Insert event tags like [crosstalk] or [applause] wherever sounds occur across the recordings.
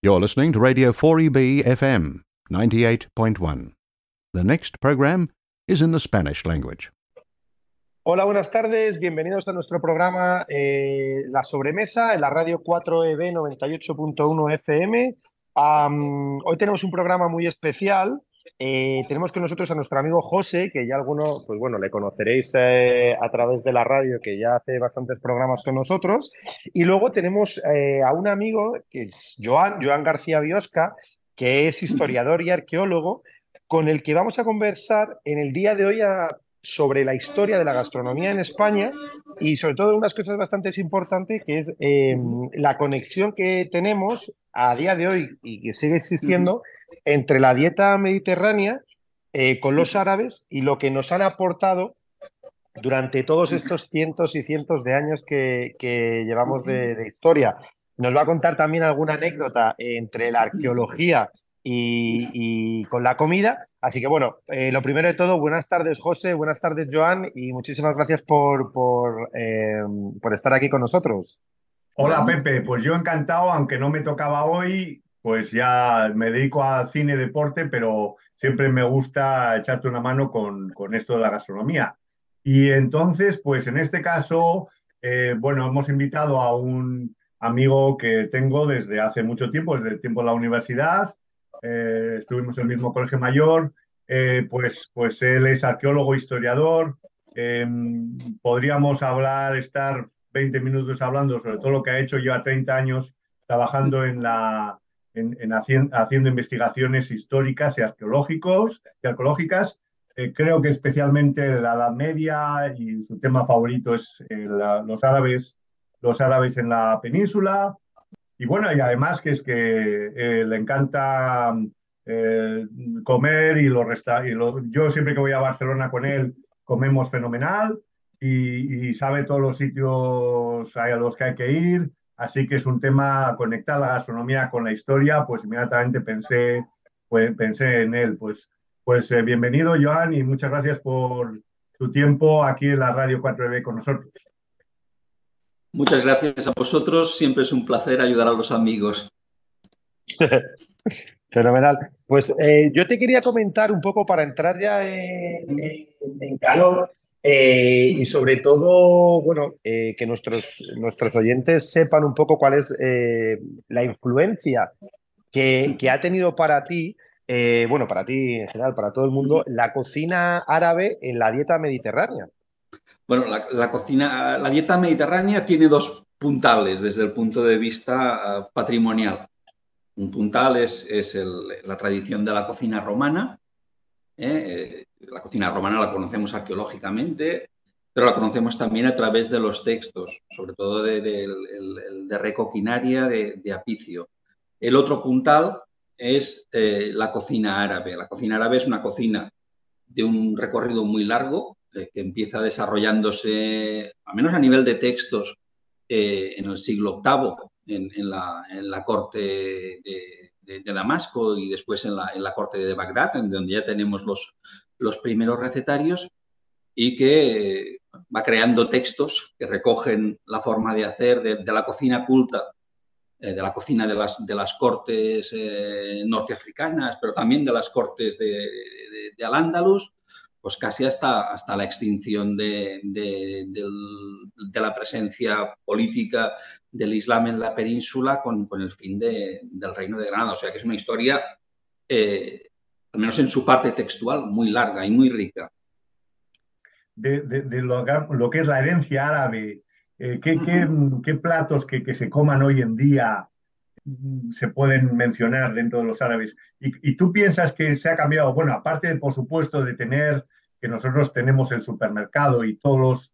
You're listening to Radio 4EB FM 98.1. The next program is in the Spanish language. Hola, buenas tardes. Bienvenidos a nuestro programa eh, La Sobremesa en la radio 4EB 98.1 FM. Am, hoy tenemos un programa muy especial. Eh, tenemos con nosotros a nuestro amigo José, que ya alguno, pues bueno, le conoceréis eh, a través de la radio, que ya hace bastantes programas con nosotros. Y luego tenemos eh, a un amigo, que es Joan, Joan García Biosca, que es historiador y arqueólogo, con el que vamos a conversar en el día de hoy a- sobre la historia de la gastronomía en España y sobre todo unas cosas bastante importantes, que es eh, la conexión que tenemos a día de hoy y que sigue existiendo entre la dieta mediterránea eh, con los árabes y lo que nos han aportado durante todos estos cientos y cientos de años que, que llevamos de, de historia. Nos va a contar también alguna anécdota entre la arqueología y, y con la comida. Así que bueno, eh, lo primero de todo, buenas tardes José, buenas tardes Joan y muchísimas gracias por, por, eh, por estar aquí con nosotros. Hola Pepe, pues yo encantado, aunque no me tocaba hoy, pues ya me dedico al cine deporte, pero siempre me gusta echarte una mano con, con esto de la gastronomía. Y entonces, pues en este caso, eh, bueno, hemos invitado a un amigo que tengo desde hace mucho tiempo, desde el tiempo de la universidad, eh, estuvimos en el mismo colegio mayor, eh, pues, pues él es arqueólogo, historiador, eh, podríamos hablar, estar 20 minutos hablando sobre todo lo que ha hecho, lleva 30 años trabajando en la, en, en hacien- haciendo investigaciones históricas y, arqueológicos, arqueológicas. Eh, creo que especialmente la Edad Media y su tema favorito es los árabes, los árabes en la península. Y bueno, y además que es que eh, le encanta eh, comer y, lo resta y yo siempre que voy a Barcelona con él comemos fenomenal y, sabe todos los sitios a los que hay que ir. Así que es un tema conectar la gastronomía con la historia, pues inmediatamente pensé, pues, pensé en él. Pues, pues eh, bienvenido, Joan, y muchas gracias por tu tiempo aquí en la Radio 4B con nosotros. Muchas gracias a vosotros. Siempre es un placer ayudar a los amigos. [laughs] Fenomenal. Pues eh, yo te quería comentar un poco para entrar ya en, calor eh, y sobre todo, bueno, eh, que nuestros, nuestros oyentes sepan un poco cuál es la influencia que, que ha tenido para ti, bueno, para ti en general, para todo el mundo, la cocina árabe en la dieta mediterránea. Bueno, la, cocina, la dieta mediterránea tiene dos puntales desde el punto de vista uh, patrimonial. Un puntal es, la tradición de la cocina romana. ¿eh? La cocina romana la conocemos arqueológicamente, pero la conocemos también a través de los textos, sobre todo de, de, de, Apicio. El otro puntal es eh, la cocina árabe. La cocina árabe es una cocina de un recorrido muy largo, eh, que empieza desarrollándose, al menos a nivel de textos, eh, en el siglo VIII, en, la, en la, corte de, de, Damasco y después en la, corte de Bagdad, en donde ya tenemos los, los primeros recetarios, y que va creando textos que recogen la forma de hacer de, la cocina culta, eh, de la cocina de las, de las cortes eh, norteafricanas, pero también de las cortes de, de, de Al-Ándalus, pues casi hasta, hasta la extinción de, de, de, la presencia política del Islam en la península con, con el fin del Reino de Granada. O sea que es una historia, eh, al menos en su parte textual, muy larga y muy rica. De, lo, lo, que es la herencia árabe, eh, ¿qué, qué, qué, platos que, que, se coman hoy en día se pueden mencionar dentro de los árabes? ¿Y, tú piensas que se ha cambiado? Bueno, aparte, por supuesto, de tener que nosotros tenemos el supermercado y todos los,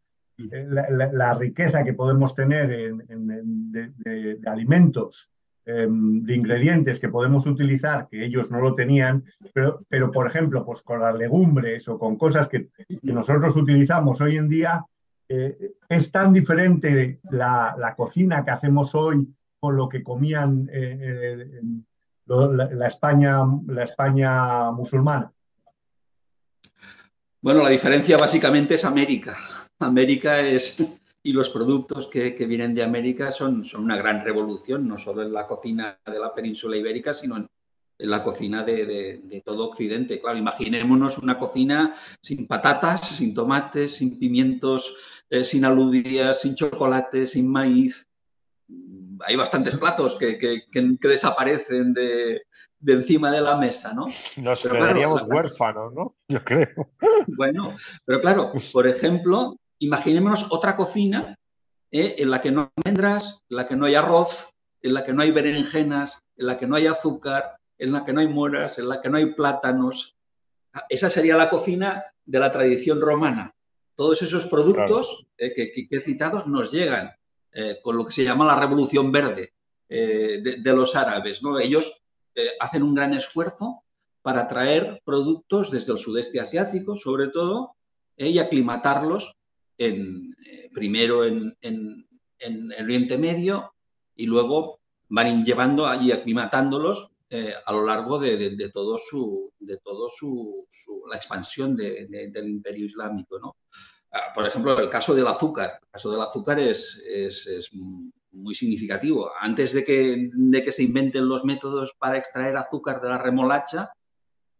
eh, la, riqueza que podemos tener en, de, alimentos, eh, de ingredientes que podemos utilizar, que ellos no lo tenían, pero, pero por ejemplo, pues con las legumbres o con cosas que, que nosotros utilizamos hoy en día, eh, es tan diferente la, la, cocina que hacemos hoy lo que comían eh, la, la, España, la España musulmana. Bueno, la diferencia básicamente es América. América es, y los productos que, vienen de América son, son, una gran revolución, no solo en la cocina de la península ibérica, sino en, la cocina de, todo Occidente. Claro, imaginémonos una cocina sin patatas, sin tomates, sin pimientos, eh, sin alubias, sin chocolate, sin maíz. Hay bastantes platos que, que, desaparecen de, encima de la mesa, ¿no? Nos quedaríamos huérfanos, ¿no? Yo creo. Bueno, pero claro, por ejemplo, imaginémonos otra cocina eh, en la que no hay almendras, en la que no hay arroz, en la que no hay berenjenas, en la que no hay azúcar, en la que no hay moras, en la que no hay plátanos. Esa sería la cocina de la tradición romana. Todos esos productos eh, que, he citado nos llegan eh, con lo que se llama la revolución verde de, los árabes. ¿no? Ellos hacen un gran esfuerzo para traer productos desde el sudeste asiático, sobre todo, y aclimatarlos en, eh, primero en, en, Oriente Medio y luego van llevando allí aclimatándolos eh, a lo largo de, su de todo su, la expansión del imperio islámico ¿no? Ah, por ejemplo el caso del azúcar. El caso del azúcar es, es, muy significativo. Antes de que, de que se inventen los métodos para extraer azúcar de la remolacha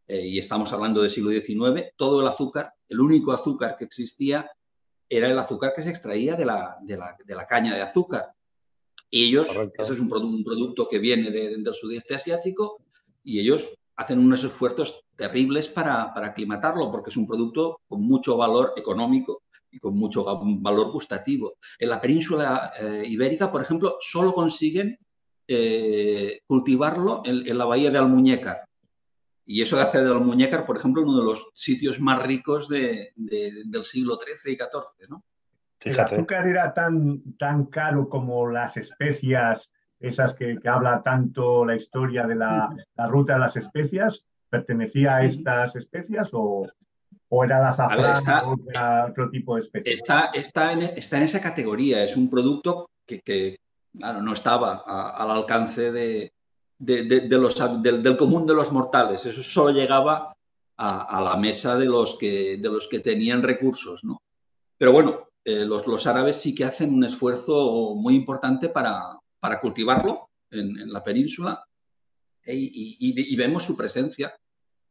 eh, y estamos hablando del siglo XIX todo el azúcar el único azúcar que existía era el azúcar que se extraía de la, de la, caña de azúcar. Y ellos, eso es un, un, producto que viene de, del sudeste asiático, y ellos hacen unos esfuerzos terribles para, para aclimatarlo, porque es un producto con mucho valor económico y con mucho valor gustativo. En la península eh, ibérica, por ejemplo, solo consiguen eh, cultivarlo en, en, la bahía de Almuñécar, y eso hace de Almuñécar, por ejemplo, uno de los sitios más ricos del siglo XIII y XIV. ¿no? ¿El azúcar era tan, tan caro como las especias, esas que, habla tanto la historia de la, ruta de las especias? ¿Pertenecía a estas especias o, era la azafrán o otro tipo de? Está, está, en, está en esa categoría, es un producto que, claro, no estaba al alcance de, de, los, del, común de los mortales. Eso solo llegaba a, la mesa de los, que, de los que tenían recursos. ¿no? Pero bueno, eh, los, los, árabes sí que hacen un esfuerzo muy importante para, para cultivarlo en, la península e, y, vemos su presencia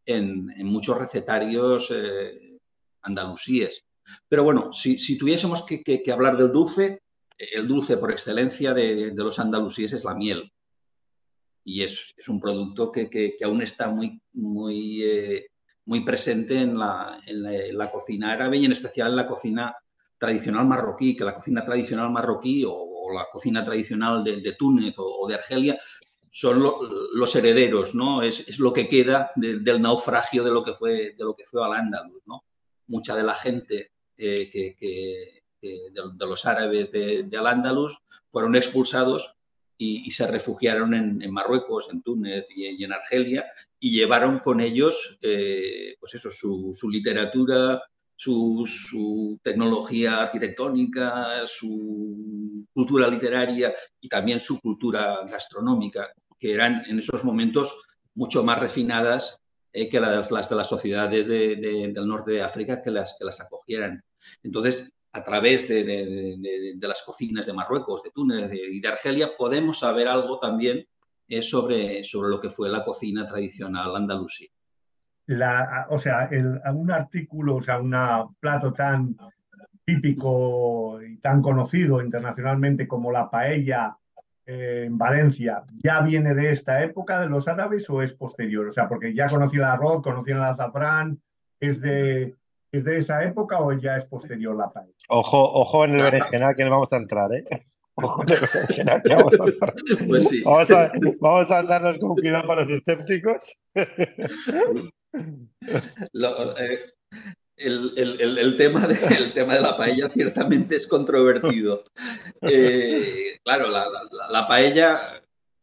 en, en muchos recetarios eh, andalusíes. Pero bueno, si, si tuviésemos que, que, hablar del dulce, el dulce por excelencia de, de los andalusíes es la miel y es, es un producto que, que, aún está muy, muy, eh, muy presente en la, en, la, cocina árabe y en especial en la cocina tradicional marroquí, que la cocina tradicional marroquí o, la cocina tradicional de, Túnez o, de Argelia son los herederos, ¿no? Es, es lo que queda del naufragio de lo que fue, de lo que fue Al-Ándalus, ¿no? Mucha de la gente eh, que, de, los árabes de, Al-Ándalus fueron expulsados y, se refugiaron en, Marruecos, en Túnez y, en Argelia y llevaron con ellos eh, pues eso, su, literatura, su, tecnología arquitectónica, su cultura literaria y también su cultura gastronómica, que eran en esos momentos mucho más refinadas eh, que las, de las sociedades del norte de África que las, que las acogieran. Entonces, a través de, las cocinas de Marruecos, de Túnez y de Argelia, podemos saber algo también eh, sobre, sobre lo que fue la cocina tradicional andalusí. o sea, un artículo, o sea, un plato tan típico y tan conocido internacionalmente como la paella eh, en Valencia, ¿ya viene de esta época de los árabes o es posterior? O sea, porque ya conocían el arroz, conocían el azafrán, es de, ¿Es de esa época o ya es posterior la paella? Ojo, ojo en el berenjenal que no vamos a entrar, ¿eh? Ojo en el berenjenal que vamos a entrar. Pues sí. Vamos a, vamos a andarnos con cuidado para los escépticos. Lo, eh, el, el, el, tema de, [laughs] el tema de la paella ciertamente es controvertido. [laughs] Eh, claro, la, la, la, paella,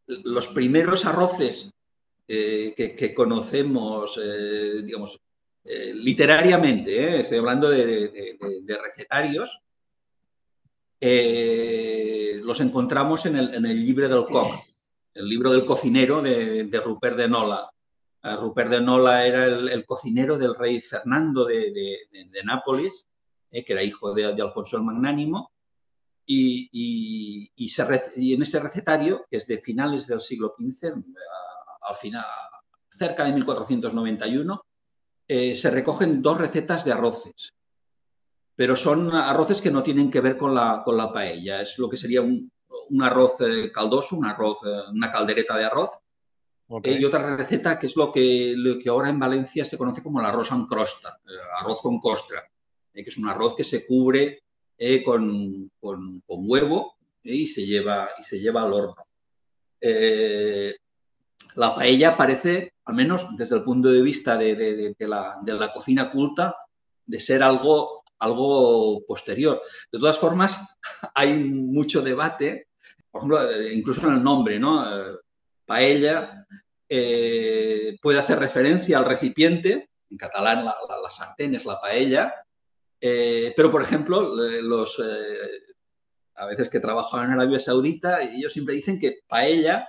los primeros arroces eh, que, que, conocemos, eh, digamos, literariamente, estoy hablando de, recetarios, eh, los encontramos en el, libro del coc, el libro del cocinero de, Rupert de Nola. Rupert de Nola era el, cocinero del rey Fernando de, Nápoles, que era hijo de, Alfonso el Magnánimo, y, en ese recetario, que es de finales del siglo XV, al final, cerca de 1491, eh, se recogen dos recetas de arroces, pero son arroces que no tienen que ver con la, paella, es lo que sería un, arroz eh, caldoso, un arroz, eh, una caldereta de arroz, y otra receta que es lo que, lo que ahora en Valencia se conoce como el arroz en crosta, arroz con costra, que es un arroz que se cubre con, con, huevo y, se lleva, y se lleva al horno la paella parece, al menos desde el punto de vista de, la, cocina culta, de ser algo, algo posterior. De todas formas, [laughs] hay mucho debate, por ejemplo, eh, incluso en el nombre, ¿no? Eh, paella eh, puede hacer referencia al recipiente, en catalán la, sartén es la paella, pero por ejemplo, los, a veces que trabajan en Arabia Saudita, ellos siempre dicen que paella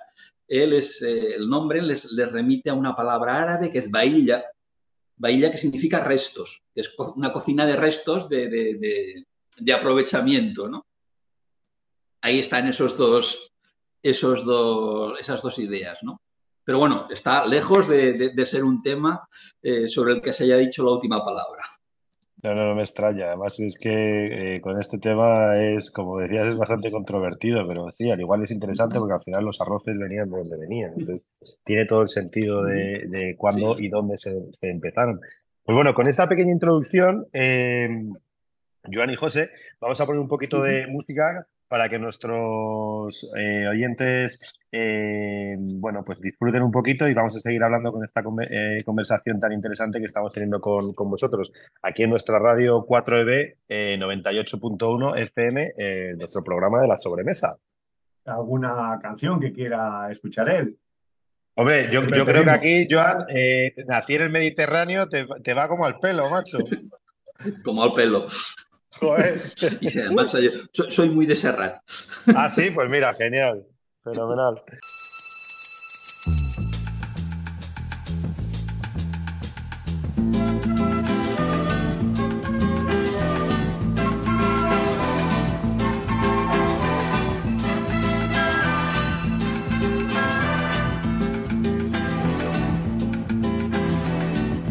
él es, eh, el nombre les, remite a una palabra árabe que es bailla, bailla que significa restos, que es una cocina de restos de, aprovechamiento, ¿no? Ahí están esos dos, esos dos, esas dos ideas, ¿no? Pero bueno, está lejos de, ser un tema eh, sobre el que se haya dicho la última palabra. No, no, no me extraña. Además es que eh, con este tema es, como decías, es bastante controvertido, pero sí, al igual es interesante porque al final los arroces venían de donde venían. Entonces, tiene todo el sentido de, de cuándo y dónde se, empezaron. Pues bueno, con esta pequeña introducción, eh, Joan y José, vamos a poner un poquito de música para que nuestros eh, oyentes eh, bueno, pues disfruten un poquito y vamos a seguir hablando con esta eh, conversación tan interesante que estamos teniendo con, con vosotros aquí en nuestra radio 4EB 98.1 FM, nuestro programa de la sobremesa. ¿Alguna canción que quiera escuchar él? Hombre, yo, yo creo que aquí, Joan, nací en el Mediterráneo, te, te va como al pelo, macho. [laughs] como al pelo. Y además soy, muy de Serrat. Ah, sí, pues mira, genial. Fenomenal.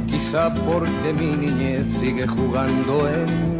Quizá porque mi niñez sigue jugando en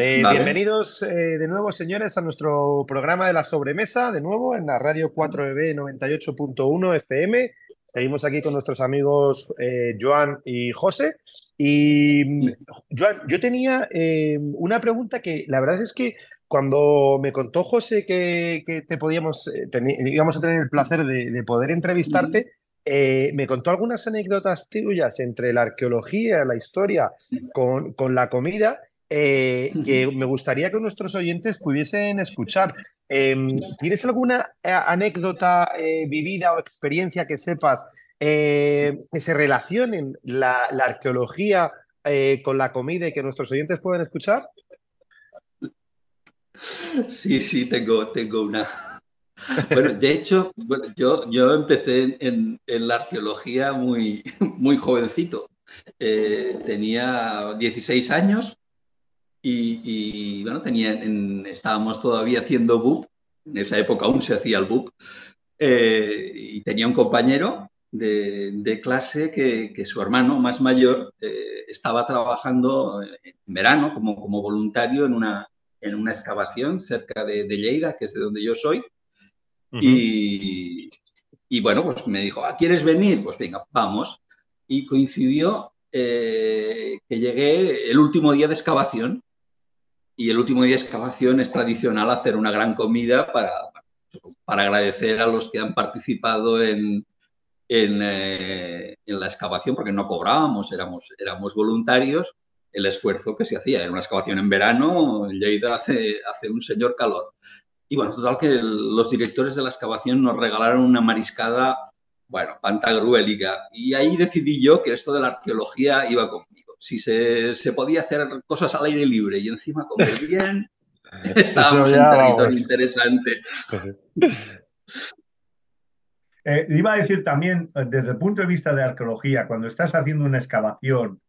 Eh, bienvenidos eh, de nuevo, señores, a nuestro programa de la sobremesa, de nuevo en la radio 4EB 98.1 FM. Seguimos aquí con nuestros amigos eh, Joan y José. Y Joan, yo tenía una pregunta que la verdad es que cuando me contó José que, te podíamos, íbamos a tener el placer de, poder entrevistarte, me contó algunas anécdotas tuyas entre la arqueología, la historia, con, con la comida. Eh, que me gustaría que nuestros oyentes pudiesen escuchar. Em, ¿Tienes alguna eh, anécdota eh, vivida o experiencia que sepas que se relacionen la, arqueología con la comida y que nuestros oyentes puedan escuchar? Sí, sí, tengo, tengo una. Bueno, de hecho, yo, yo empecé en, en, la arqueología muy, muy jovencito. tenía 16 años y, bueno, tenía, estábamos todavía haciendo BUP, en esa época aún se hacía el BUP, eh, y tenía un compañero de, clase que, su hermano más mayor eh, estaba trabajando en verano como, como voluntario en una, en una excavación cerca de, Lleida, que es de donde yo soy. y, y, bueno, pues me dijo, ¿Ah, ¿quieres venir? Pues venga, vamos. Y coincidió eh, que llegué el último día de excavación y el último día de excavación es tradicional hacer una gran comida para, para agradecer a los que han participado en, en, eh, la excavación, porque no cobrábamos, éramos, éramos voluntarios, el esfuerzo que se hacía. Era una excavación en verano, en Lleida hace, hace un señor calor. Y bueno, total que los directores de la excavación nos regalaron una mariscada, bueno, pantagruélica. Y ahí decidí yo que esto de la arqueología iba conmigo si se, se, podía hacer cosas al aire libre y encima comer [laughs] bien, estábamos en territorio interesante. [laughs] Eh, iba a decir también, eh, desde el punto de vista de arqueología, cuando estás haciendo una excavación,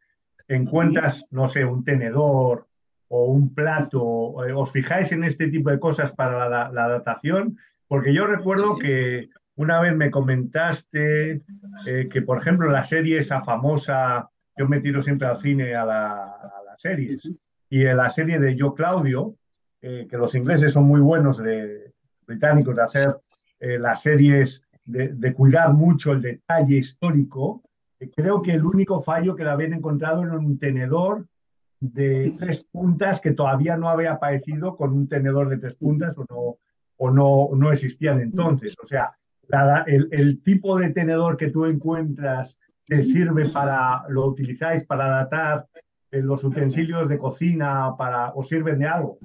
encuentras, no sé, un tenedor o un plato, eh, ¿os fijáis en este tipo de cosas para la, la datación? Porque yo recuerdo que una vez me comentaste que, por ejemplo, la serie esa famosa yo me tiro siempre al cine, a, las series. Y en la serie de Yo Claudio, eh, que los ingleses son muy buenos, de británicos, de hacer eh, las series, de, cuidar mucho el detalle histórico, eh, creo que el único fallo que le habían encontrado era un tenedor de tres puntas que todavía no había aparecido con un tenedor de tres puntas o no, o no, no existían entonces. O sea, el, el, tipo de tenedor que tú encuentras sirve para, lo utilizáis para datar eh, los utensilios de cocina para, o sirven de algo?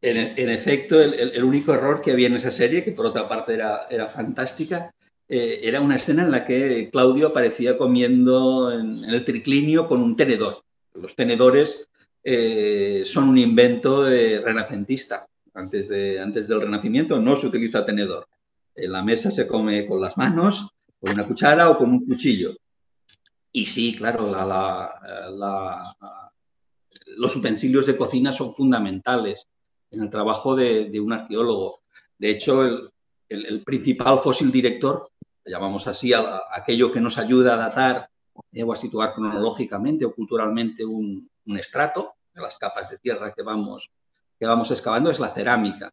En, efecto, el, único error que había en esa serie, que por otra parte era, era fantástica, eh, era una escena en la que Claudio aparecía comiendo en, el triclinio con un tenedor. Los tenedores eh, son un invento renacentista. Antes, de, antes del Renacimiento no se utiliza tenedor. En la mesa se come con las manos, con una cuchara o con un cuchillo. Y sí, claro, los utensilios de cocina son fundamentales en el trabajo de, un arqueólogo. De hecho, el, principal fósil director, llamamos así a, aquello que nos ayuda a datar eh, o a situar cronológicamente o culturalmente un, estrato de las capas de tierra que vamos, que vamos excavando, es la cerámica.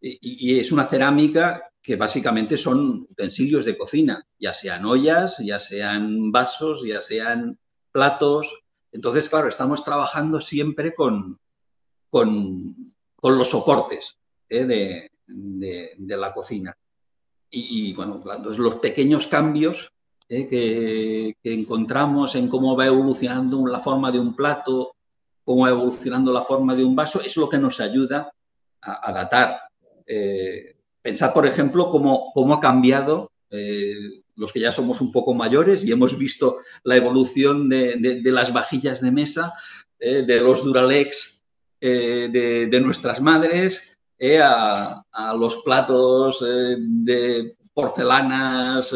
Y, es una cerámica que básicamente son utensilios de cocina, ya sean ollas, ya sean vasos, ya sean platos. Entonces, claro, estamos trabajando siempre con, con, los soportes ¿eh? de, la cocina. Y, bueno, los pequeños cambios ¿eh? que, encontramos en cómo va evolucionando la forma de un plato, cómo va evolucionando la forma de un vaso, es lo que nos ayuda a, datar. Eh, Pensad, por ejemplo, cómo, cómo ha cambiado eh, los que ya somos un poco mayores y hemos visto la evolución de, las vajillas de mesa, eh, de los Duralex eh, de, nuestras madres, a, los platos de porcelanas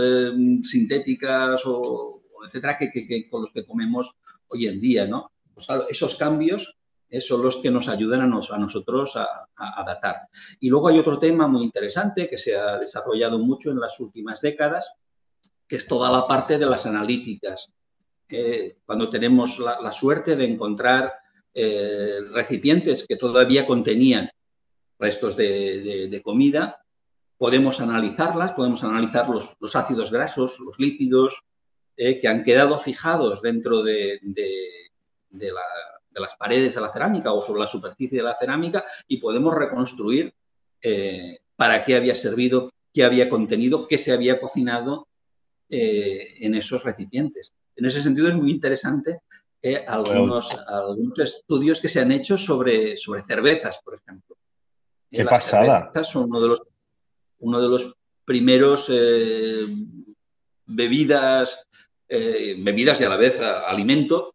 sintéticas o, etcétera, que, con los que comemos hoy en día, ¿no? Pues esos cambios son los que nos ayudan a, nosotros a, adaptar. Y luego hay otro tema muy interesante que se ha desarrollado mucho en las últimas décadas, que es toda la parte de las analíticas. cuando tenemos la, suerte de encontrar eh, recipientes que todavía contenían restos de, comida, podemos analizarlas, podemos analizar los, ácidos grasos, los lípidos, eh, que han quedado fijados dentro de, las paredes de la cerámica o sobre la superficie de la cerámica y podemos reconstruir eh, para qué había servido, qué había contenido, qué se había cocinado en esos recipientes. En ese sentido es muy interesante algunos, algunos estudios que se han hecho sobre, sobre cervezas, por ejemplo. Qué pasada. son uno de los, uno de los primeros eh, bebidas, eh, bebidas y a la vez alimento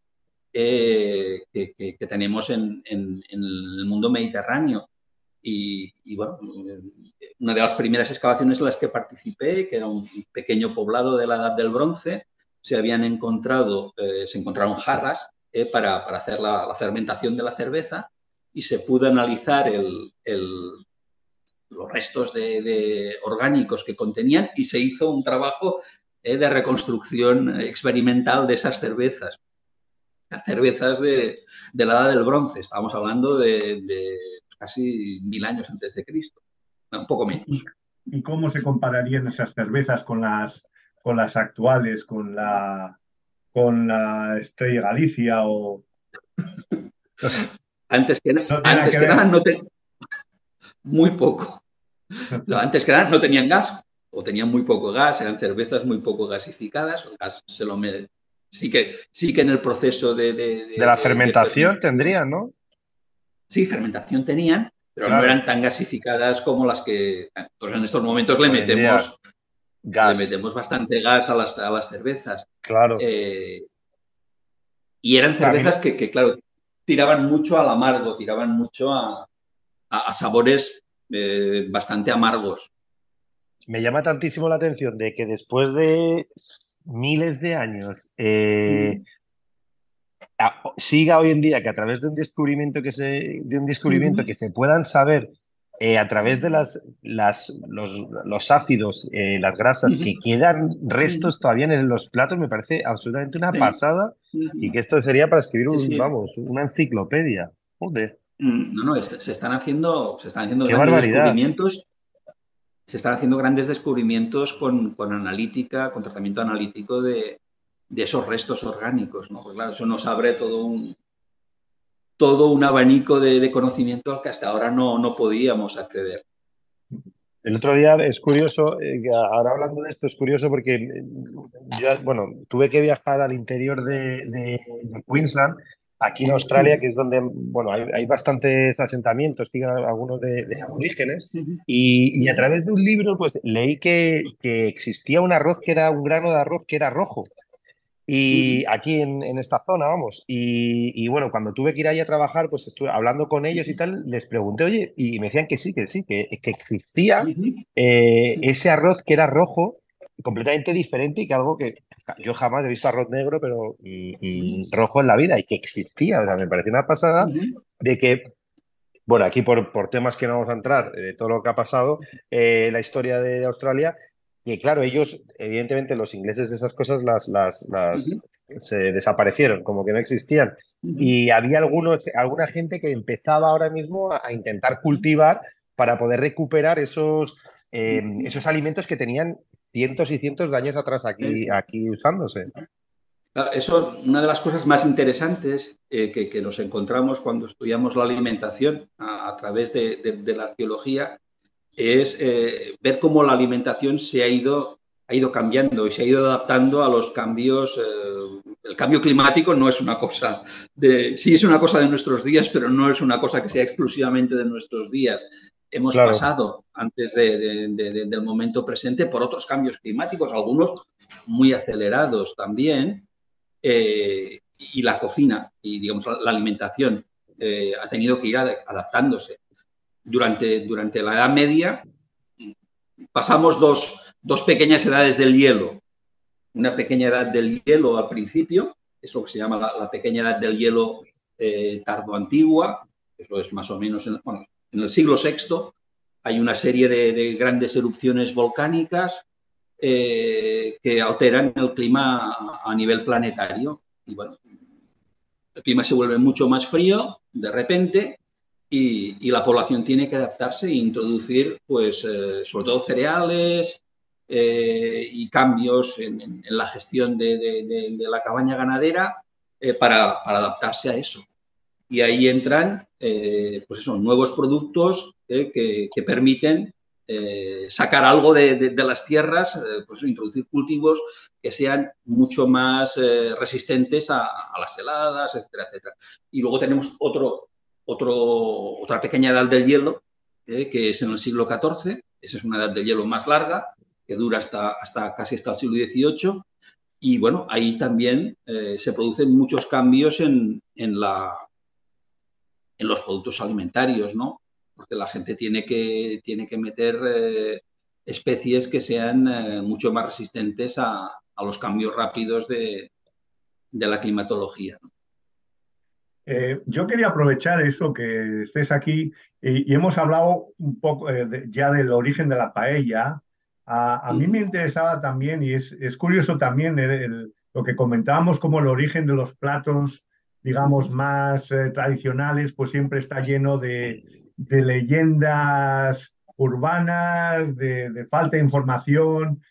eh, que, tenemos en, el mundo mediterráneo. Y, bueno, una de las primeras excavaciones en las que participé, que era un pequeño poblado de la Edad del Bronce, se habían encontrado, eh, se encontraron jarras eh, para, hacer la, fermentación de la cerveza y se pudo analizar los restos de, orgánicos que contenían y se hizo un trabajo de reconstrucción experimental de esas cervezas. Las cervezas de, la edad del bronce, estamos hablando de, casi mil años antes de Cristo, un poco menos. ¿Y cómo se compararían esas cervezas con las con las actuales, con la, con la Estrella Galicia o... Antes que, antes que, nada no muy poco. [laughs] antes que nada no tenían gas o tenían muy poco gas, eran cervezas muy poco gasificadas, gas se lo sí que sí que en el proceso de de, la fermentación tendrían, ¿no? Sí, fermentación tenían, pero no eran tan gasificadas como las que pues en estos momentos le metemos le metemos bastante gas a las, a las cervezas. Claro. Eh, y eran cervezas que, claro, tiraban mucho al amargo, tiraban mucho a, sabores eh, bastante amargos. Me llama tantísimo la atención de que después de miles de años eh, siga hoy en día que a través de un descubrimiento que se, de un descubrimiento que se puedan saber eh, a través de las, las, los, ácidos, eh, las grasas que quedan restos todavía en los platos, me parece absolutamente una pasada y que esto sería para escribir un, vamos, una enciclopedia. Joder. Mm, no, no, se están haciendo, se están haciendo grandes descubrimientos. Se están haciendo grandes descubrimientos con, con analítica, con tratamiento analítico de, de esos restos orgánicos. ¿no? Claro, eso nos abre todo un, todo un abanico de, conocimiento al que hasta ahora no, no podíamos acceder. El otro día es curioso, eh, ahora hablando de esto es curioso porque eh, yo, bueno, tuve que viajar al interior de, Queensland, aquí en Australia, que es donde, bueno, hay, bastantes asentamientos, algunos de, aborígenes, y, a través de un libro, pues leí que, que existía un arroz que era un grano de arroz que era rojo. Y aquí en, esta zona, vamos. Y, bueno, cuando tuve que ir ahí a trabajar, pues estuve hablando con ellos y tal, les pregunté, oye, y me decían que sí, que sí, que, existía eh, ese arroz que era rojo, completamente diferente y que algo que yo jamás he visto arroz negro, pero rojo en la vida y que existía. O sea, me pareció una pasada de que bueno, aquí por, por, temas que no vamos a entrar, de todo lo que ha pasado, eh, la historia de Australia, y claro, ellos, evidentemente, los ingleses de esas cosas las, las, se desaparecieron, como que no existían. Y había algunos, alguna gente que empezaba ahora mismo a, intentar cultivar para poder recuperar esos, em, esos alimentos que tenían cientos y cientos de años atrás aquí, aquí usándose. Eso, una de las cosas más interesantes eh, que, nos encontramos cuando estudiamos la alimentación a, través de, la arqueología es eh, ver cómo la alimentación se ha ido, ha ido cambiando y se ha ido adaptando a los cambios. Eh, el cambio climático no es una cosa de, sí es una cosa de nuestros días, pero no es una cosa que sea exclusivamente de nuestros días. Hemos pasado antes del momento presente por otros cambios climáticos, algunos muy acelerados también, eh, y la cocina y digamos la alimentación ha tenido que ir adaptándose durante, durante la Edad Media pasamos dos, dos pequeñas edades del hielo. Una pequeña edad del hielo al principio, es lo que se llama la, pequeña edad del hielo eh, tardo-antigua, eso es más o menos en, en, el siglo VI, hay una serie de, grandes erupciones volcánicas eh, que alteran el clima a, nivel planetario. Y bueno, el clima se vuelve mucho más frío de repente y, la población tiene que adaptarse e introducir, pues, eh, sobre todo cereales eh, y cambios en, la gestión de, la cabaña ganadera para, adaptarse a eso. Y ahí entran, pues eso, nuevos productos que, permiten eh, sacar algo de, las tierras, eh, pues introducir cultivos que sean mucho más eh, resistentes a, las heladas, etcétera, etcétera. Y luego tenemos otro, otro, otra pequeña edad del hielo, que es en el siglo XIV, esa es una edad del hielo más larga, que dura hasta, hasta casi hasta el siglo XVIII, y bueno, ahí también se producen muchos cambios en, en, la, en los productos alimentarios, ¿no? porque la gente tiene que, tiene que meter eh, especies que sean eh, mucho más resistentes a, los cambios rápidos de, la climatología. Eh, yo quería aprovechar eso que estés aquí y, hemos hablado un poco ya del origen de la paella. A, mí me interesaba también, y es, curioso también lo que comentábamos como el origen de los platos, digamos, más tradicionales, pues siempre está lleno de, de leyendas urbanas, de, falta de información.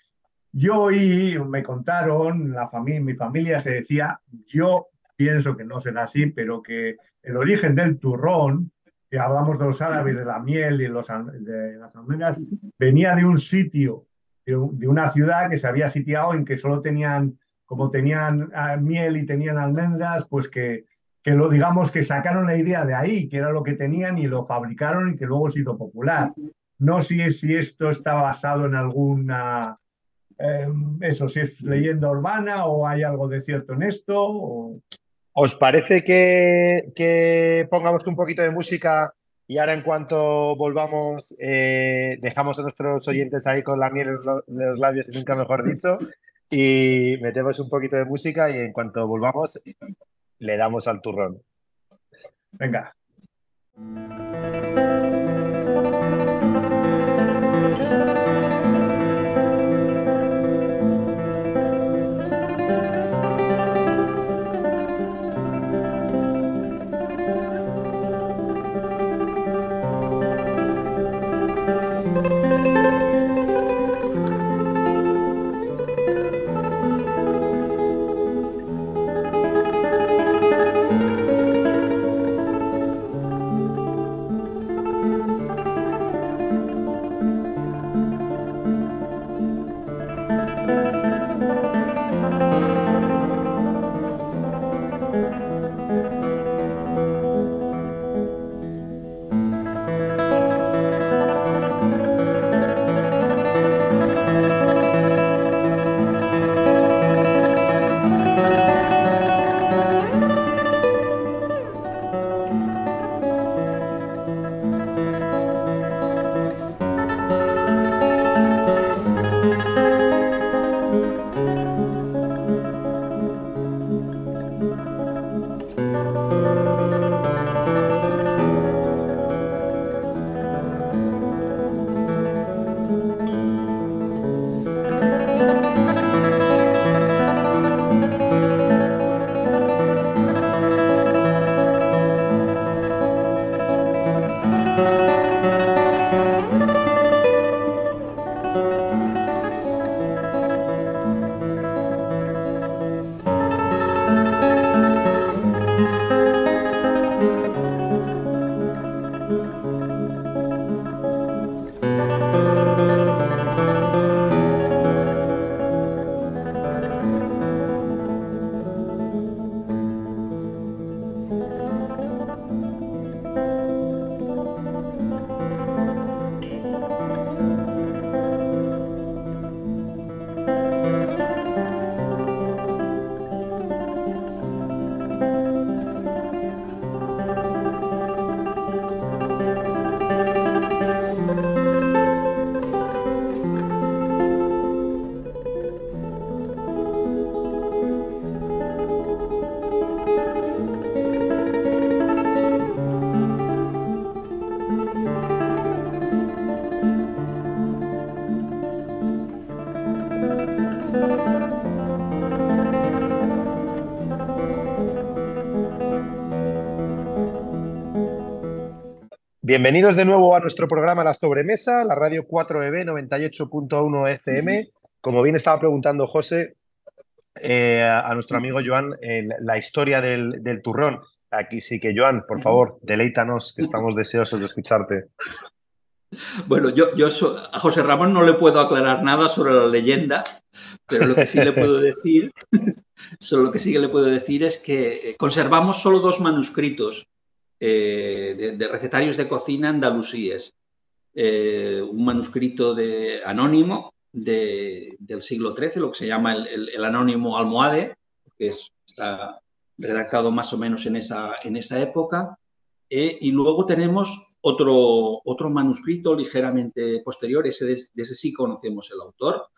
Yo oí, me contaron, la familia, mi familia se decía, yo pienso que no será así, pero que el origen del turrón, que hablamos de los árabes, de la miel y de, los, de las almendras, venía de un sitio, de, una ciudad que se había sitiado en que solo tenían, como tenían ah, miel y tenían almendras, pues que que lo digamos que sacaron la idea de ahí, que era lo que tenían y lo fabricaron y que luego se hizo popular. No sé si esto está basado en alguna, em, eso, si es leyenda urbana o hay algo de cierto en esto. ¿Os parece que, pongamos un poquito de música y ahora en cuanto volvamos eh, dejamos a nuestros oyentes ahí con la miel de los labios y nunca mejor dicho y metemos un poquito de música y en cuanto volvamos le damos al turrón. Venga. Bienvenidos de nuevo a nuestro programa La Sobremesa, la radio 4EB 98.1 FM. Como bien estaba preguntando José, eh, a nuestro amigo Joan, eh, la historia del, turrón. Aquí sí que, Joan, por favor, deleítanos, que estamos deseosos de escucharte. Bueno, yo, yo a José Ramón no le puedo aclarar nada sobre la leyenda, pero lo que sí le puedo decir, [laughs] lo que sí que le puedo decir es que conservamos solo dos manuscritos eh, de, recetarios de cocina andalusíes. Eh, un manuscrito de, anónimo del siglo XIII, lo que se llama el, anónimo almohade, que está redactado más o menos en esa, en esa época. Eh, y luego tenemos otro, otro manuscrito ligeramente posterior, ese de, ese sí conocemos el autor,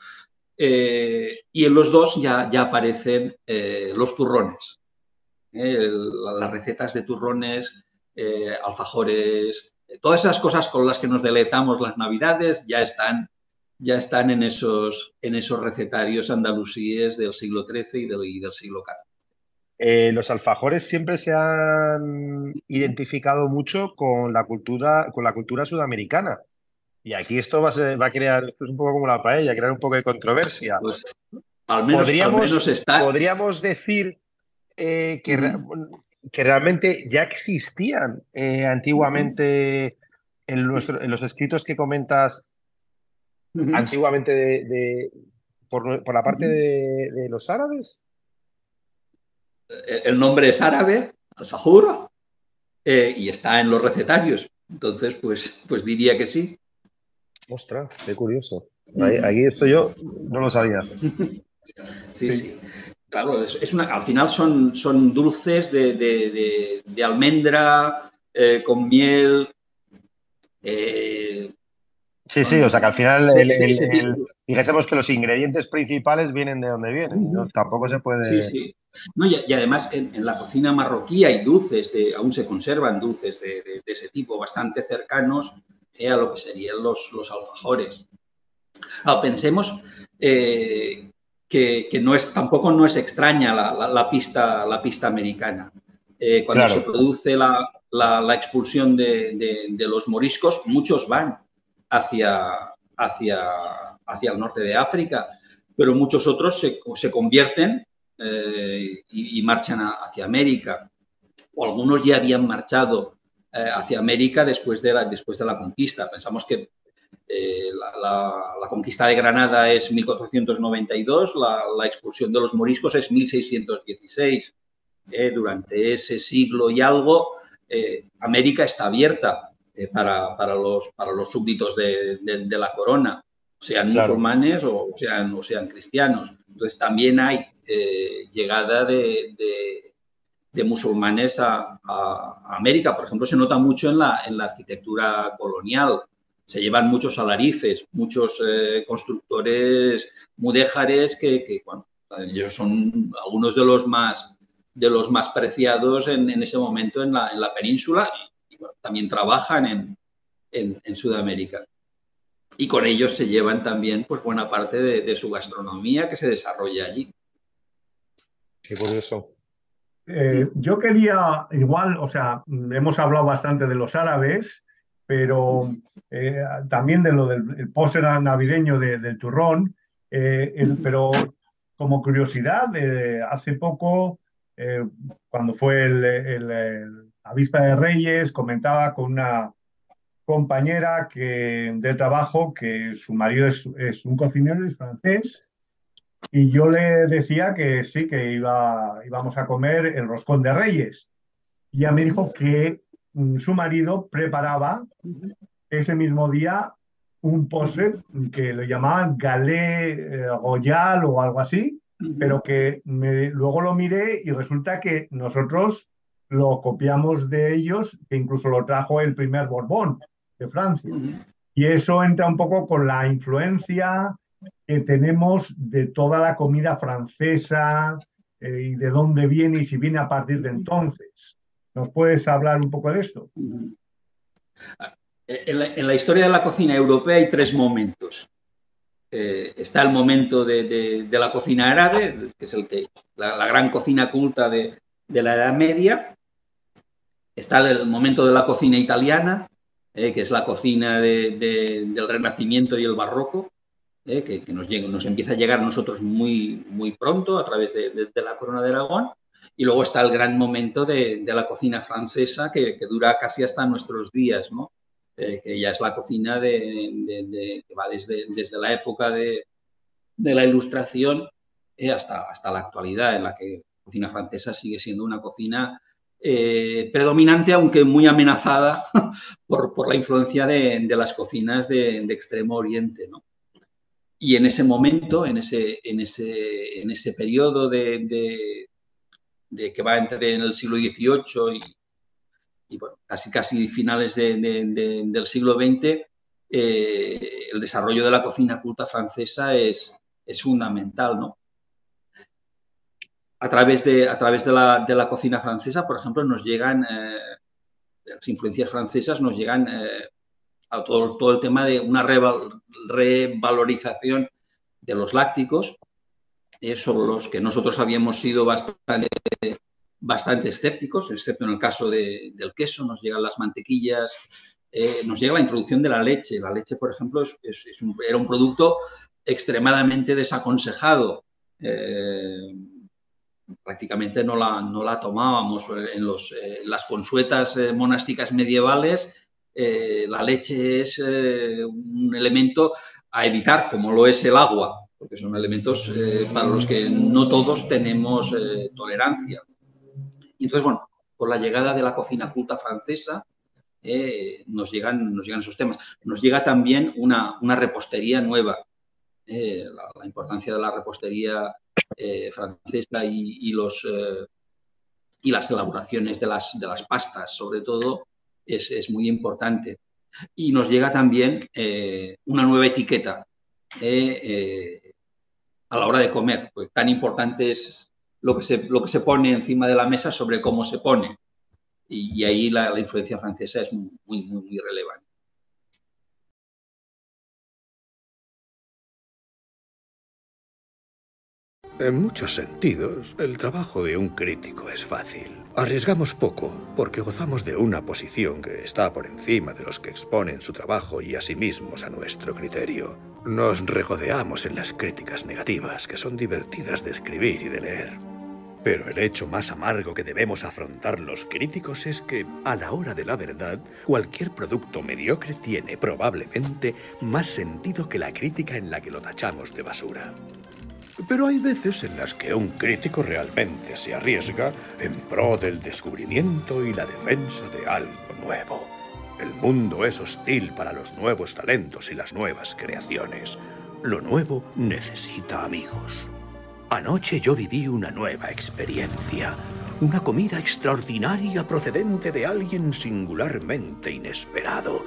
y en los dos ya, ya aparecen los turrones. las recetas de turrones eh, alfajores, todas esas cosas con las que nos deleitamos las navidades ya están, ya están en, esos, en esos recetarios andalusíes del siglo XIII y del, siglo XIV. Eh, los alfajores siempre se han identificado mucho con la cultura, con la cultura sudamericana. Y aquí esto va a, va a crear, esto es un poco como la paella, crear un poco de controversia. Pues, al menos, podríamos, podríamos decir eh, que, que realmente ya existían eh, antiguamente en, los escritos que comentas antiguamente de, por, la parte de, los árabes. El nombre es árabe, al eh, y está en los recetarios. Entonces, pues, pues diría que sí. Ostras, qué curioso. Ahí, esto yo no lo sabía. [laughs] sí. sí. Claro, es, una, al final son, son dulces de, almendra, eh, con miel. Eh, sí, sí, o sea que al final el, dijésemos que los ingredientes principales vienen de donde vienen, tampoco se puede... Sí, sí. No, y, además en, la cocina marroquí hay dulces, de, aún se conservan dulces de, ese tipo bastante cercanos a lo que serían los, los alfajores. pensemos eh, que, no es, tampoco no es extraña la, pista, la pista americana. Eh, cuando se produce la, expulsión de, los moriscos, muchos van hacia, hacia, hacia el norte de África, pero muchos otros se, convierten eh, y, marchan hacia América. O algunos ya habían marchado eh, hacia América después de, la, después de la conquista. Pensamos que eh, la, conquista de Granada es 1492, la, expulsión de los moriscos es 1616. Eh, durante ese siglo y algo, eh, América está abierta para, los, para los súbditos de, la corona, sean musulmanes o sean, o sean cristianos. Entonces también hay llegada de, musulmanes a, América. Por ejemplo, se nota mucho en la, en la arquitectura colonial se llevan muchos alarices, muchos eh, constructores mudéjares que, ellos son algunos de los más, de los más preciados en, ese momento en la, península y, también trabajan en, Sudamérica. Y con ellos se llevan también pues, buena parte de, su gastronomía que se desarrolla allí. Qué curioso. Eh, yo quería, igual, o sea, hemos hablado bastante de los árabes, pero eh, también de lo del póster navideño del turrón, eh, pero como curiosidad, hace poco, eh, cuando fue el, la Avispa de Reyes, comentaba con una compañera que, de trabajo que su marido es, un cocinero, es francés, y yo le decía que sí, que iba, íbamos a comer el roscón de Reyes. Y ella me dijo que su marido preparaba ese mismo día un postre que lo llamaban galé eh, royal o algo así, pero que luego lo miré y resulta que nosotros lo copiamos de ellos, que incluso lo trajo el primer Borbón de Francia. Y eso entra un poco con la influencia que tenemos de toda la comida francesa eh, y de dónde viene y si viene a partir de entonces. ¿Nos puedes hablar un poco de esto? En la, historia de la cocina europea hay tres momentos. Eh, está el momento de, la cocina árabe, que es el que, la, gran cocina culta de, la Edad Media. Está el momento de la cocina italiana, que es la cocina del Renacimiento y el Barroco, que, nos, nos, empieza a llegar a nosotros muy, muy pronto a través de, la corona de Aragón. Y luego está el gran momento de, la cocina francesa que, dura casi hasta nuestros días, ¿no? que ya es la cocina de, que va desde, desde la época de, la Ilustración hasta, hasta la actualidad, en la que la cocina francesa sigue siendo una cocina eh, predominante, aunque muy amenazada [laughs] por, por la influencia de, las cocinas de, Extremo Oriente. ¿no? Y en ese momento, en ese, en ese, en ese periodo de, de, que va entre en el siglo XVIII y, y bueno, casi, casi finales del siglo XX, eh, el desarrollo de la cocina culta francesa es, es fundamental, ¿no? a través de, a través la, de la cocina francesa, por ejemplo, nos llegan, eh, las influencias francesas nos llegan eh, a todo, todo, el tema de una revalorización de los lácticos, eh, sobre los que nosotros habíamos sido bastante, bastante escépticos, excepto en el caso de, del queso, nos llegan las mantequillas, nos llega la introducción de la leche. La leche, por ejemplo, era un producto extremadamente desaconsejado prácticamente no la, no la tomábamos. En los, eh, las consuetas eh, monásticas medievales, eh, la leche es un elemento a evitar, como lo es el agua, porque son elementos para los que no todos tenemos tolerancia. Y entonces, bueno, con la llegada de la cocina culta francesa, nos, llegan, nos llegan esos temas. Nos llega también una, una repostería nueva. La, la, importancia de la repostería eh, francesa y, los, eh, y las elaboraciones de las, de las pastas, sobre todo, es, muy importante. Y nos llega también eh, una nueva etiqueta a la hora de comer, pues tan importante es lo que, se, lo que se pone encima de la mesa sobre cómo se pone. Y, ahí la, la, influencia francesa es muy, muy, muy relevante. En muchos sentidos, el trabajo de un crítico es fácil. Arriesgamos poco porque gozamos de una posición que está por encima de los que exponen su trabajo y a sí mismos a nuestro criterio. Nos regodeamos en las críticas negativas, que son divertidas de escribir y de leer. Pero el hecho más amargo que debemos afrontar los críticos es que, a la hora de la verdad, cualquier producto mediocre tiene probablemente más sentido que la crítica en la que lo tachamos de basura. Pero hay veces en las que un crítico realmente se arriesga en pro del descubrimiento y la defensa de algo nuevo. El mundo es hostil para los nuevos talentos y las nuevas creaciones. Lo nuevo necesita amigos. Anoche yo viví una nueva experiencia. Una comida extraordinaria procedente de alguien singularmente inesperado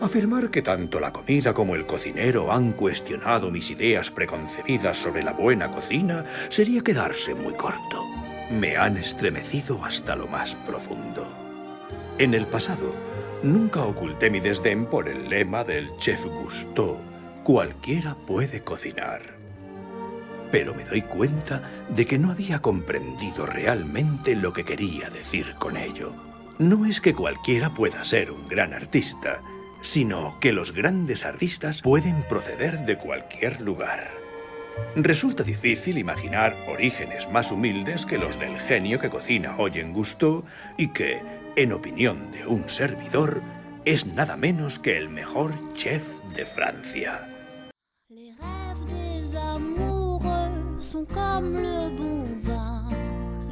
Afirmar que tanto la comida como el cocinero han cuestionado mis ideas preconcebidas sobre la buena cocina sería quedarse muy corto. Me han estremecido hasta lo más profundo. En el pasado, nunca oculté mi desdén por el lema del chef Gusteau, cualquiera puede cocinar. Pero me doy cuenta de que no había comprendido realmente lo que quería decir con ello. No es que cualquiera pueda ser un gran artista, sino que los grandes artistas pueden proceder de cualquier lugar. Resulta difícil imaginar orígenes más humildes que los del genio que cocina hoy en gusto y que, en opinión de un servidor, es nada menos que el mejor chef de Francia. Les des bon vin.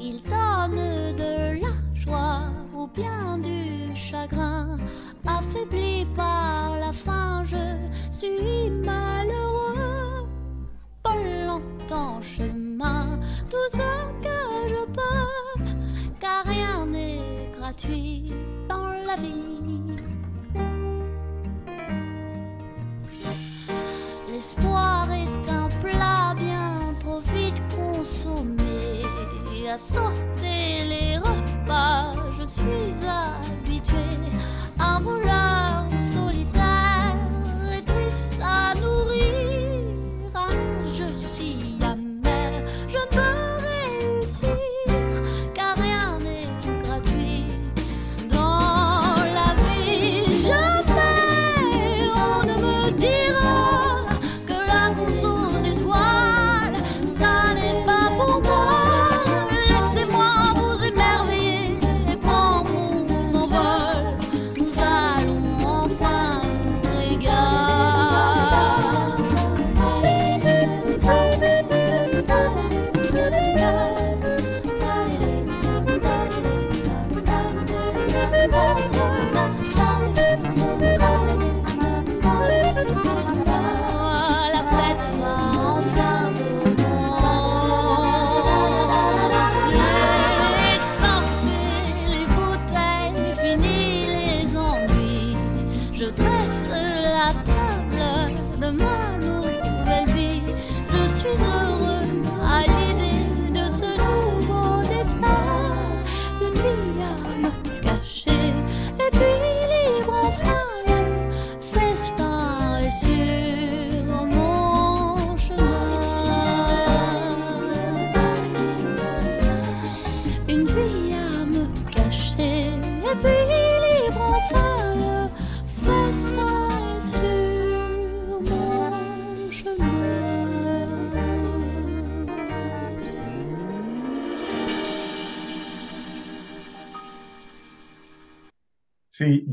Ils donnent de la joie ou bien du chagrin. Affaibli par la faim, je suis malheureux. Pas longtemps chemin, tout ce que je peux, car rien n'est gratuit dans la vie. L'espoir est un plat bien trop vite consommé. À sauter les repas, je suis habitué un voleur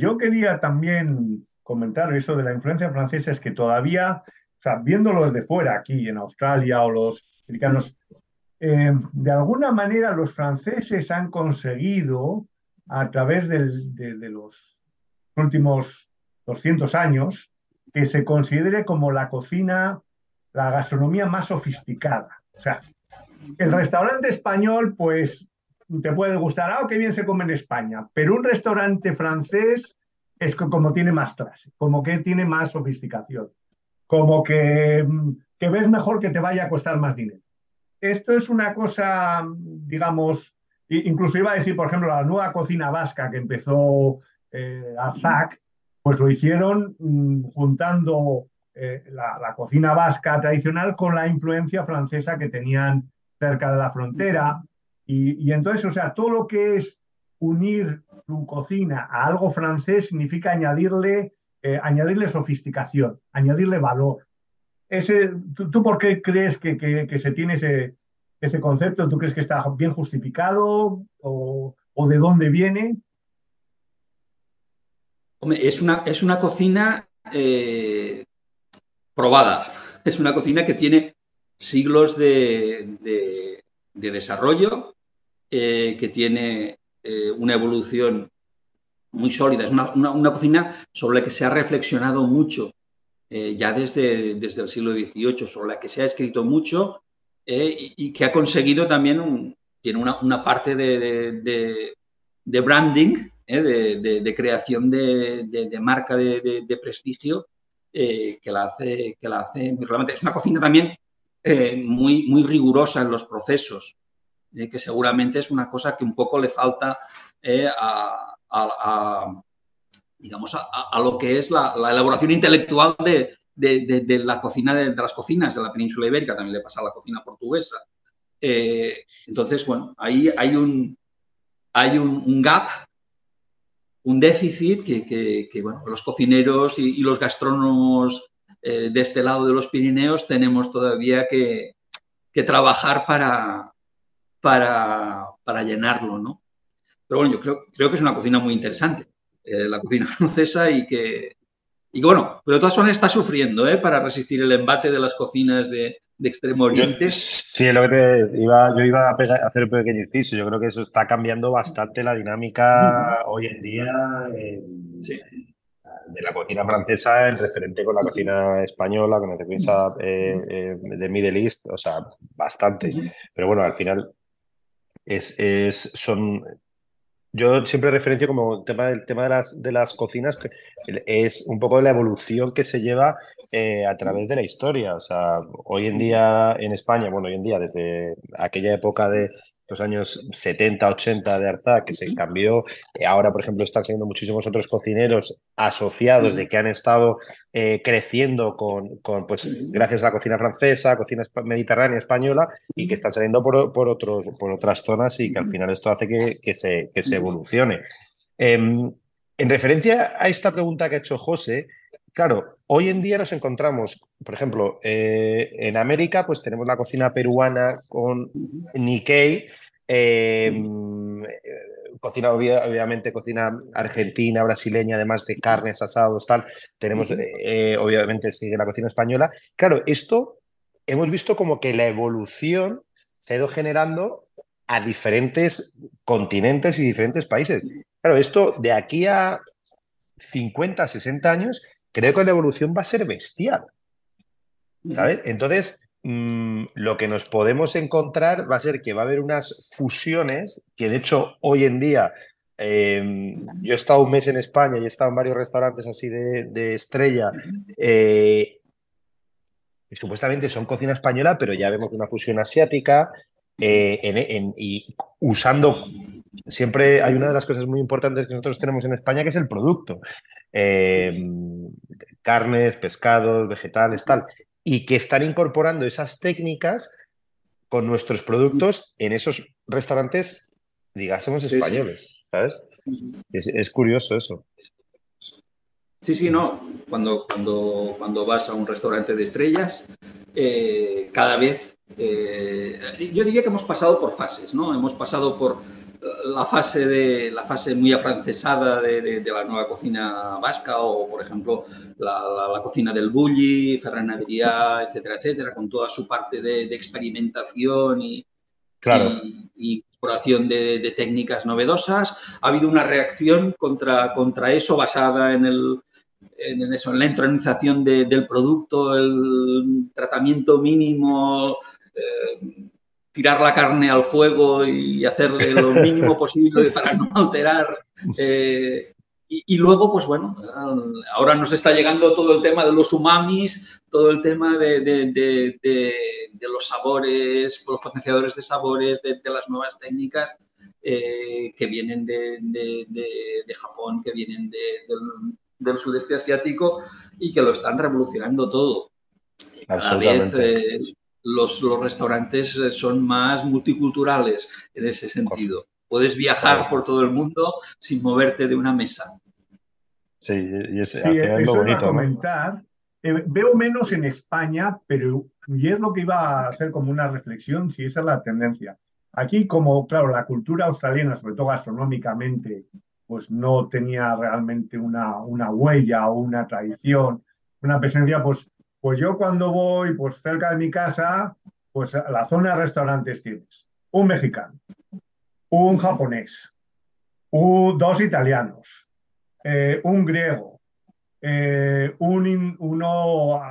yo quería también comentar eso de la influencia francesa, es que todavía, o sea, viéndolo desde fuera, aquí en Australia o los americanos, eh, de alguna manera los franceses han conseguido, a través de, los últimos 200 años, que se considere como la cocina, la gastronomía más sofisticada. O sea, el restaurante español, pues te puede gustar, ah, qué bien se come en España, pero un restaurante francés es como tiene más clase, como que tiene más sofisticación, como que, que ves mejor que te vaya a costar más dinero. Esto es una cosa, digamos, incluso iba a decir, por ejemplo, la nueva cocina vasca que empezó eh, Arzac, pues lo hicieron mm, juntando eh, la, cocina vasca tradicional con la influencia francesa que tenían cerca de la frontera. Y, entonces, o sea, todo lo que es unir tu cocina a algo francés significa añadirle, eh, añadirle sofisticación, añadirle valor. Ese, ¿tú, por qué crees que, que, se tiene ese, ese, concepto? ¿Tú crees que está bien justificado o, o de dónde viene? Hombre, es una, es una cocina eh, probada, es una cocina que tiene siglos de, de, de desarrollo eh, que tiene eh, una evolución muy sólida. Es una, cocina sobre la que se ha reflexionado mucho eh, ya desde, desde el siglo XVIII, sobre la que se ha escrito mucho y, que ha conseguido también tiene una, parte de, de, branding, de, creación de, marca de, prestigio que, la hace, que la hace muy relevante. Es una cocina también muy, muy rigurosa en los procesos. Eh, que seguramente es una cosa que un poco le falta eh, a, digamos, a, lo que es la, elaboración intelectual de, la cocina, de, las cocinas de la península ibérica, también le pasa a la cocina portuguesa. Eh, entonces, bueno, ahí hay un, hay un, gap, un déficit que, bueno, los cocineros y, los gastrónomos de este lado de los Pirineos tenemos todavía que trabajar para, para, para llenarlo, ¿no? Pero bueno, yo creo, creo que es una cocina muy interesante, eh, la cocina [laughs] francesa y que, y bueno, pero de todas formas está sufriendo ¿eh? para resistir el embate de las cocinas de, de Extremo Oriente. sí, lo que te iba, yo iba a, hacer un pequeño inciso. Yo creo que eso está cambiando bastante la dinámica hoy en día de la cocina francesa en referente con la cocina española, con la cocina eh, de Middle East, o sea, bastante. Pero bueno, al final es, es, son, yo siempre referencio como tema del tema de las, de las cocinas, que es un poco la evolución que se lleva eh, a través de la historia. O sea, hoy en día en España, bueno, hoy en día desde aquella época de los años 70, 80 de Arzac, que se cambió. Eh, ahora, por ejemplo, están siendo muchísimos otros cocineros asociados de que han estado eh, creciendo con, con, pues, gracias a la cocina francesa, cocina mediterránea, española, y que están saliendo por, por, otros, por otras zonas y que al final esto hace que, que se, que se evolucione. Em, en referencia a esta pregunta que ha hecho José, Claro, hoy en día nos encontramos, por ejemplo, eh, en América, pues tenemos la cocina peruana con Nikkei, em, eh, cocina, obviamente, cocina argentina, brasileña, además de carnes, asados, tal. Tenemos, eh, obviamente, sigue la cocina española. Claro, esto hemos visto como que la evolución se ha ido generando a diferentes continentes y diferentes países. Claro, esto de aquí a 50, 60 años, creo que la evolución va a ser bestial. ¿Sabes? Entonces, mm, lo que nos podemos encontrar va a ser que va a haber unas fusiones que de hecho hoy en día em, yo he estado un mes en España y he estado en varios restaurantes así de, estrella eh, y supuestamente son cocina española, pero ya vemos una fusión asiática eh, y usando siempre hay una de las cosas muy importantes que nosotros tenemos en España que es el producto. Eh, carnes, pescados, vegetales, tal. Y que están incorporando esas técnicas con nuestros productos en esos restaurantes, digásemos, españoles. ¿Sabes? Es, curioso eso. Sí, sí, no. Cuando, cuando, cuando vas a un restaurante de estrellas, eh, cada vez, eh, yo diría que hemos pasado por fases, ¿no? Hemos pasado por la fase, de, la fase muy afrancesada de, la nueva cocina vasca o, por ejemplo, la, cocina del Bulli, Ferran Adrià, etcétera, etcétera, con toda su parte de, experimentación y, claro. y, exploración de, técnicas novedosas. Ha habido una reacción contra, contra eso basada en el, en eso, en la entronización del producto, el tratamiento mínimo, eh, tirar la carne al fuego y hacerle lo [laughs] mínimo posible para no alterar. Eh, y, luego, pues bueno, ahora nos está llegando todo el tema de los umamis, todo el tema de, los sabores, los potenciadores de sabores, de, las nuevas técnicas eh, que vienen de, Japón, que vienen del, sudeste asiático y que lo están revolucionando todo. Cada vez los, restaurantes eh, son más multiculturales en ese sentido. Puedes viajar por todo el mundo sin moverte de una mesa. Sí, y es, bonito. comentar. Eh, veo menos en España, pero y es lo que iba a hacer como una reflexión, si esa es la tendencia. Aquí, como, claro, la cultura australiana, sobre todo gastronómicamente, pues no tenía realmente una, una huella o una tradición, una presencia, pues pues yo cuando voy, pues cerca de mi casa, pues a la zona de restaurantes tienes. Un mexicano, un japonés, dos italianos, eh, un griego, eh, un, uno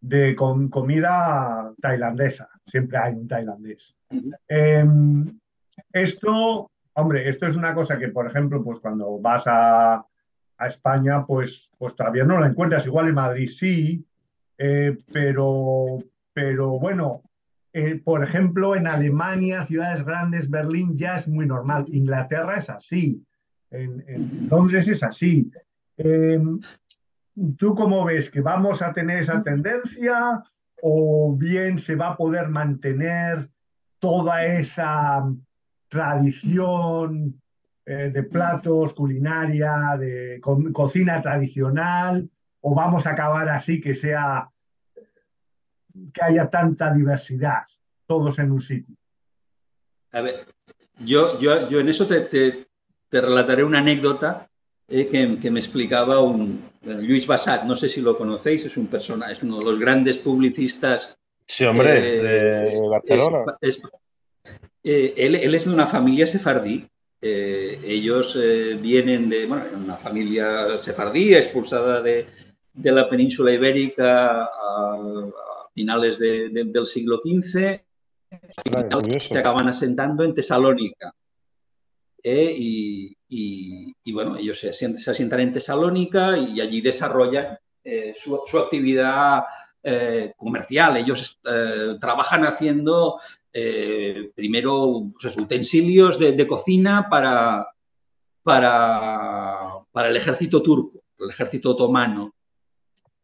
de con, comida tailandesa, siempre hay un tailandés. Em, esto, hombre, esto es una cosa que, por ejemplo, pues cuando vas a, a España, pues, pues todavía no la encuentras. Igual en Madrid sí, eh, pero, pero bueno, eh, por ejemplo, en Alemania, ciudades grandes, Berlín ya es muy normal. Inglaterra es así. En, Londres es así. Em, ¿Tú cómo ves? ¿Que vamos a tener esa tendencia o bien se va a poder mantener toda esa tradición eh, de platos, culinaria, de cocina tradicional, o vamos a acabar así que sea que haya tanta diversidad, todos en un sitio. A ver, yo, yo, yo en eso te, te, relataré una anécdota eh, que, me explicaba un Luis Bassat, no sé si lo conocéis, es un persona, es uno de los grandes publicistas. Sí, hombre, eh, de Barcelona. él, él, es de una familia sefardí eh, ellos eh, vienen de bueno, una familia sefardí expulsada de, la península ibérica a, finales del siglo XV y se acaban asentando en Tesalónica. Eh, y, bueno, ellos se, se, asientan en Tesalónica y allí desarrollan su, su, actividad comercial. Ellos trabajan haciendo eh, primero pues utensilios de, cocina para, para, para, el ejército turco, el ejército otomano.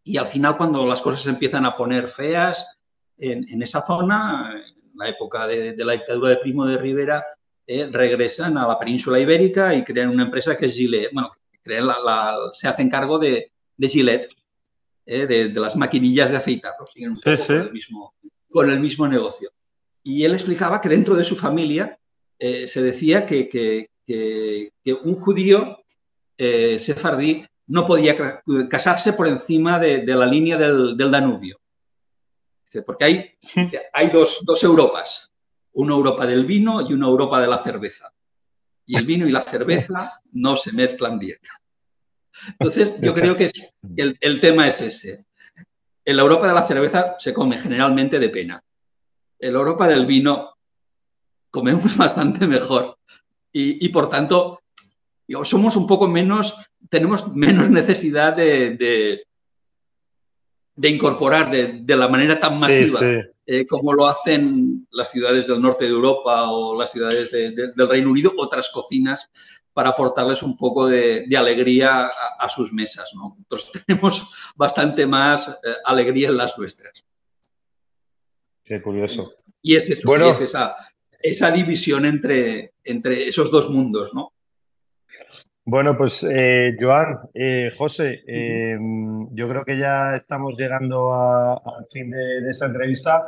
Y al final, cuando las cosas se empiezan a poner feas en, esa zona, en la época de, la dictadura de Primo de Rivera, eh, regresan a la península ibérica y crean una empresa que es Gillette. Bueno, se hacen cargo de, de Gillette, eh, de, las maquinillas de afeitar. Siguen un poco Con, el mismo, con el mismo negocio y él explicaba que dentro de su familia eh, se decía que, un judío eh, sefardí no podía casarse por encima de, la línea del, Danubio. porque hay, hay dos, Europas, una Europa del vino y una Europa de la cerveza. Y el vino y la cerveza no se mezclan bien. Entonces, yo creo que el, el tema es ese. En la Europa de la cerveza se come generalmente de pena. En la Europa del vino comemos [laughs] bastante mejor. Y, por tanto, somos un poco menos, tenemos menos necesidad de, de, incorporar de, la manera tan masiva eh, como lo hacen las ciudades del norte de Europa o las ciudades del Reino Unido, otras cocinas, para aportarles un poco de, alegría a, sus mesas. Nosotros [laughs] tenemos bastante más eh, alegría en las nuestras. Qué curioso. Y es, eso, es esa, esa división entre, entre esos dos mundos, ¿no? Bueno, pues eh, Joan, eh, José, eh, yo creo que ya estamos llegando al fin de, esta entrevista.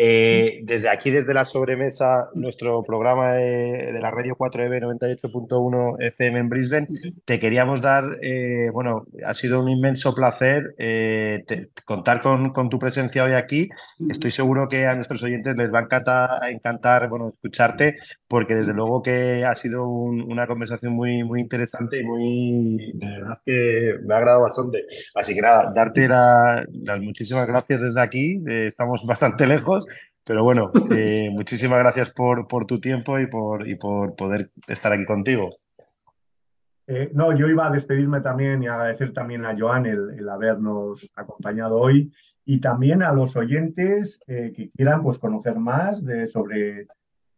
Eh, desde aquí, desde la sobremesa, nuestro programa de, la radio 4EB 98.1 FM en Brisbane, te queríamos dar, eh, bueno, ha sido un inmenso placer eh, contar con, tu presencia hoy aquí. Estoy seguro que a nuestros oyentes les va a encantar, encantar escucharte, porque desde luego que ha sido una conversación muy, interesante y muy, de verdad que me ha agradado bastante. Así que nada, darte las muchísimas gracias desde aquí. estamos [laughs] bastante lejos pero bueno, eh, muchísimas gracias por, por, tu tiempo y por, y por poder estar aquí contigo. Eh, no, yo iba a despedirme también y agradecer también a Joan el, habernos acompañado hoy y también a los oyentes eh, que quieran pues, conocer más sobre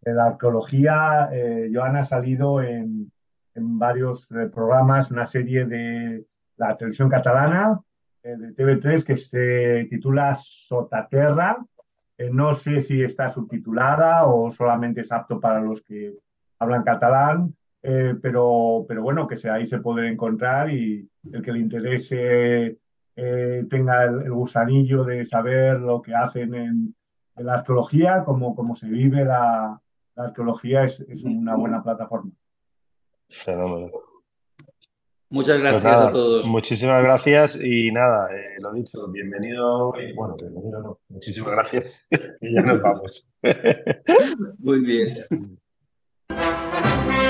la arqueología. Joan ha salido en, en varios programas, una serie de la televisión catalana, de TV3, que se titula Sotaterra, eh, no sé si está subtitulada o solamente es apto para los que hablan catalán, eh, pero, pero bueno, que sea, ahí se puede encontrar y el que le interese eh, tenga el, gusanillo de saber lo que hacen en, la arqueología, cómo, cómo se vive la, arqueología, es, es, una buena plataforma. Fenómeno. Muchas pues gracias a todos. Muchísimas gracias y nada, eh, lo dicho, bienvenido y bueno, bienvenido no, muchísimas gracias [laughs] y ya nos vamos. Muy bien. [laughs]